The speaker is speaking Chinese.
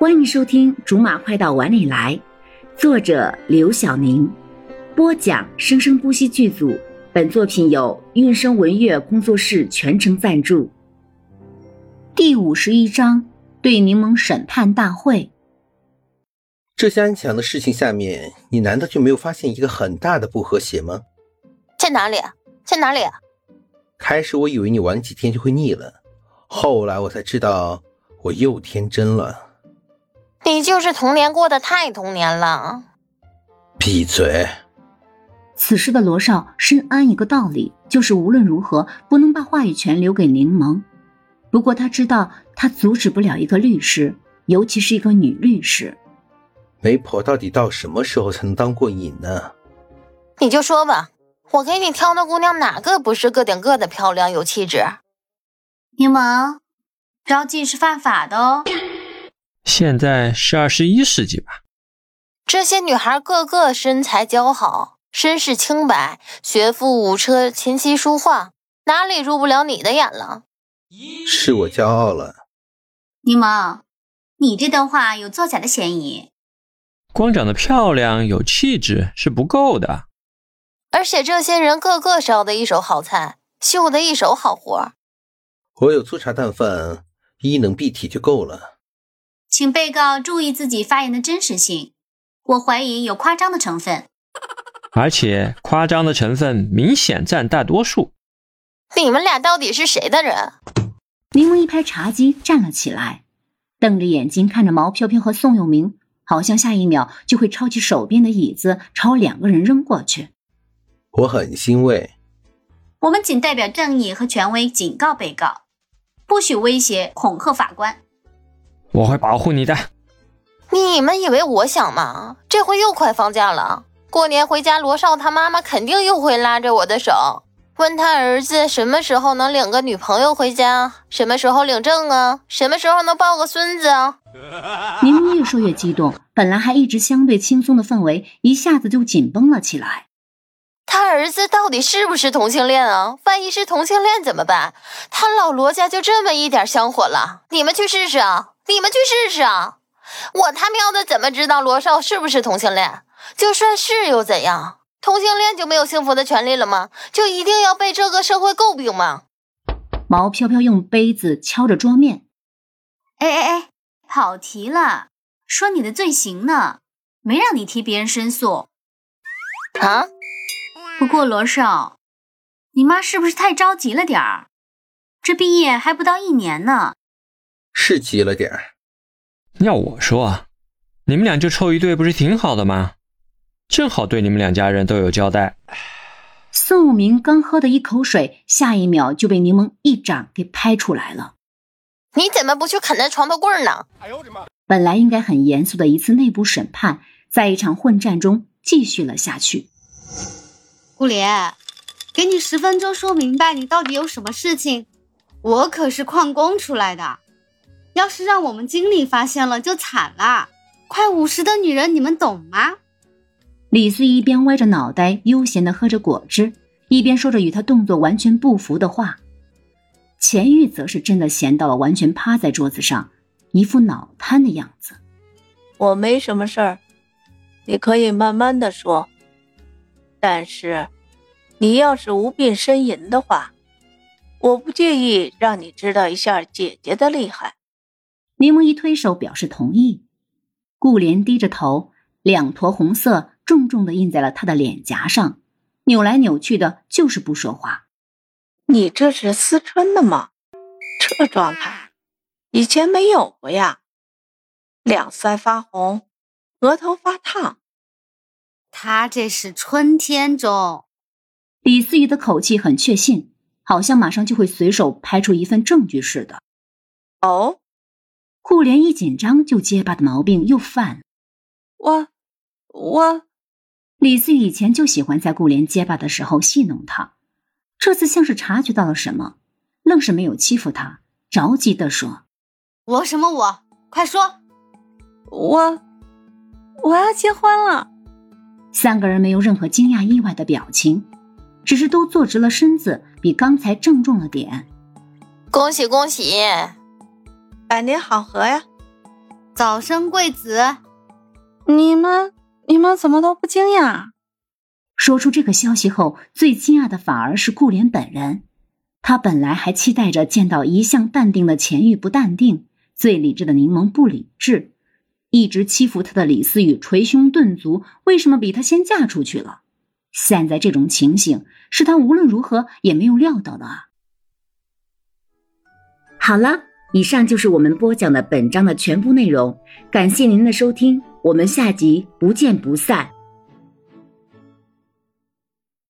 欢迎收听《竹马快到碗里来》，作者刘晓宁，播讲生生不息剧组。本作品由韵声文乐工作室全程赞助。第五十一章：对柠檬审判大会。这些安详的事情下面，你难道就没有发现一个很大的不和谐吗？在哪里？在哪里？开始我以为你玩几天就会腻了，后来我才知道我又天真了。你就是童年过得太童年了。闭嘴！此时的罗少深谙一个道理，就是无论如何不能把话语权留给柠檬。不过他知道，他阻止不了一个律师，尤其是一个女律师。媒婆到底到什么时候才能当过瘾呢？你就说吧，我给你挑的姑娘哪个不是个顶个的漂亮有气质？柠檬，招妓是犯法的哦。现在是二十一世纪吧？这些女孩个个身材姣好，身世清白，学富五车，琴棋书画，哪里入不了你的眼了？是我骄傲了。柠檬，你这段话有作假的嫌疑。光长得漂亮有气质是不够的，而且这些人个个烧的一手好菜，绣的一手好活。我有粗茶淡饭，衣能蔽体就够了。请被告注意自己发言的真实性，我怀疑有夸张的成分，而且夸张的成分明显占大多数。你们俩到底是谁的人？柠檬一拍茶几站了起来，瞪着眼睛看着毛飘飘和宋永明，好像下一秒就会抄起手边的椅子朝两个人扔过去。我很欣慰。我们仅代表正义和权威警告被告，不许威胁恐吓法官。我会保护你的。你们以为我想吗？这回又快放假了，过年回家，罗少他妈妈肯定又会拉着我的手，问他儿子什么时候能领个女朋友回家，什么时候领证啊，什么时候能抱个孙子啊？明明越说越激动，本来还一直相对轻松的氛围一下子就紧绷了起来。他儿子到底是不是同性恋啊？万一是同性恋怎么办？他老罗家就这么一点香火了？你们去试试啊！你们去试试啊！我他喵的怎么知道罗少是不是同性恋？就算是又怎样？同性恋就没有幸福的权利了吗？就一定要被这个社会诟病吗？毛飘飘用杯子敲着桌面。哎哎哎，跑题了，说你的罪行呢，没让你替别人申诉。啊？不过罗少，你妈是不是太着急了点儿？这毕业还不到一年呢。是急了点儿。要我说，你们俩就凑一对，不是挺好的吗？正好对你们两家人都有交代。宋武明刚喝的一口水，下一秒就被柠檬一掌给拍出来了。你怎么不去啃那床头柜呢？哎呦我的妈！本来应该很严肃的一次内部审判，在一场混战中继续了下去。顾莲，给你十分钟说明白，你到底有什么事情？我可是矿工出来的。要是让我们经理发现了，就惨了。快五十的女人，你们懂吗？李斯一边歪着脑袋悠闲地喝着果汁，一边说着与他动作完全不符的话。钱玉则是真的闲到了完全趴在桌子上，一副脑瘫的样子。我没什么事儿，你可以慢慢的说。但是，你要是无病呻吟的话，我不介意让你知道一下姐姐的厉害。柠檬一推手表示同意，顾莲低着头，两坨红色重重的印在了他的脸颊上，扭来扭去的，就是不说话。你这是思春的吗？这状态以前没有过呀，两腮发红，额头发烫。他这是春天中。李思雨的口气很确信，好像马上就会随手拍出一份证据似的。哦。顾莲一紧张就结巴的毛病又犯。我，我，李思雨以前就喜欢在顾莲结巴的时候戏弄她，这次像是察觉到了什么，愣是没有欺负她，着急的说：“我什么我？快说！我，我要结婚了。”三个人没有任何惊讶意外的表情，只是都坐直了身子，比刚才郑重了点。恭喜恭喜！百年好合呀！早生贵子。你们，你们怎么都不惊讶？说出这个消息后，最惊讶的反而是顾莲本人。他本来还期待着见到一向淡定的钱玉不淡定，最理智的柠檬不理智，一直欺负他的李思雨捶胸顿足，为什么比他先嫁出去了？现在这种情形是他无论如何也没有料到的啊！好了，以上就是我们播讲的本章的全部内容，感谢您的收听，我们下集不见不散。